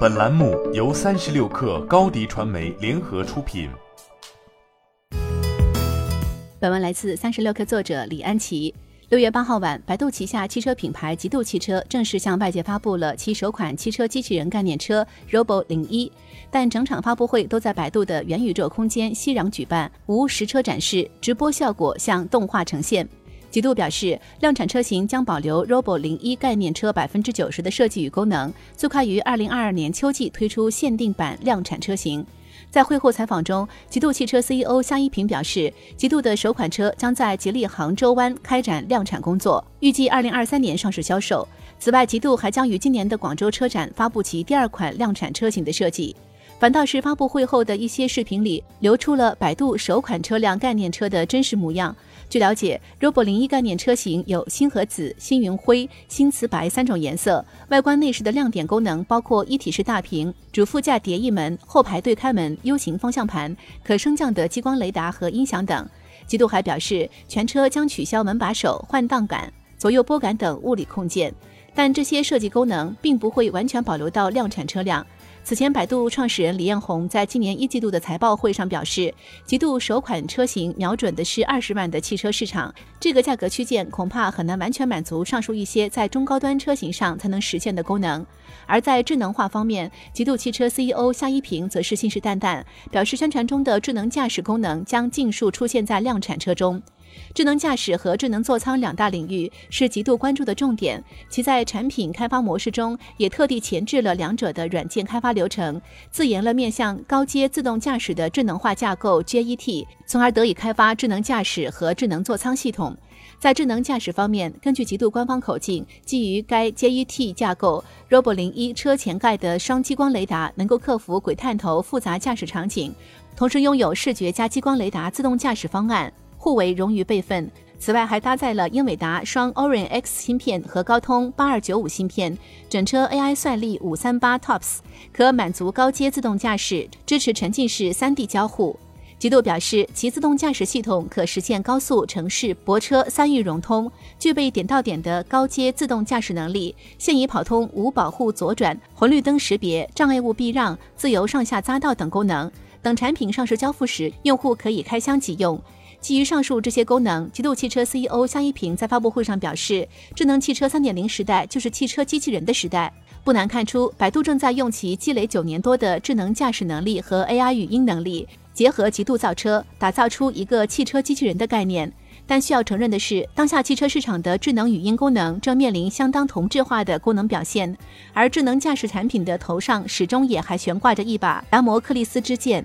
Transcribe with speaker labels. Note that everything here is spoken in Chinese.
Speaker 1: 本栏目由三十六氪高低传媒联合出品。
Speaker 2: 本文来自三十六氪作者李安琪。六月八号晚，百度旗下汽车品牌极度汽车正式向外界发布了其首款汽车机器人概念车 Robo 零一，但整场发布会都在百度的元宇宙空间熙壤举办，无实车展示，直播效果像动画呈现。极度表示，量产车型将保留 Robo 零一概念车百分之九十的设计与功能，最快于二零二二年秋季推出限定版量产车型。在会后采访中，极度汽车 CEO 夏一平表示，极度的首款车将在吉利杭州湾开展量产工作，预计二零二三年上市销售。此外，极度还将于今年的广州车展发布其第二款量产车型的设计。反倒是发布会后的一些视频里流出了百度首款车辆概念车的真实模样。据了解，Robo 零一概念车型有星河紫、星云灰、星瓷白三种颜色。外观内饰的亮点功能包括一体式大屏、主副驾叠翼门、后排对开门、U 型方向盘、可升降的激光雷达和音响等。极度还表示，全车将取消门把手、换挡杆、左右拨杆等物理控件，但这些设计功能并不会完全保留到量产车辆。此前，百度创始人李彦宏在今年一季度的财报会上表示，极度首款车型瞄准的是二十万的汽车市场，这个价格区间恐怕很难完全满足上述一些在中高端车型上才能实现的功能。而在智能化方面，极度汽车 CEO 夏一平则是信誓旦旦，表示宣传中的智能驾驶功能将尽数出现在量产车中。智能驾驶和智能座舱两大领域是极度关注的重点，其在产品开发模式中也特地前置了两者的软件开发流程，自研了面向高阶自动驾驶的智能化架构 JET，从而得以开发智能驾驶和智能座舱系统。在智能驾驶方面，根据极度官方口径，基于该 JET 架构，Robo 零一车前盖的双激光雷达能够克服鬼探头复杂驾驶场景，同时拥有视觉加激光雷达自动驾驶方案。互为荣誉备份。此外，还搭载了英伟达双 Orin X 芯片和高通八二九五芯片，整车 AI 算力五三八 TOPS，可满足高阶自动驾驶，支持沉浸式三 D 交互。极度表示，其自动驾驶系统可实现高速城市泊车三域融通，具备点到点的高阶自动驾驶能力，现已跑通无保护左转、红绿灯识别、障碍物避让、自由上下匝道等功能。等产品上市交付时，用户可以开箱即用。基于上述这些功能，极度汽车 CEO 夏一平在发布会上表示，智能汽车3.0时代就是汽车机器人的时代。不难看出，百度正在用其积累九年多的智能驾驶能力和 AI 语音能力，结合极度造车，打造出一个汽车机器人的概念。但需要承认的是，当下汽车市场的智能语音功能正面临相当同质化的功能表现，而智能驾驶产品的头上始终也还悬挂着一把达摩克利斯之剑。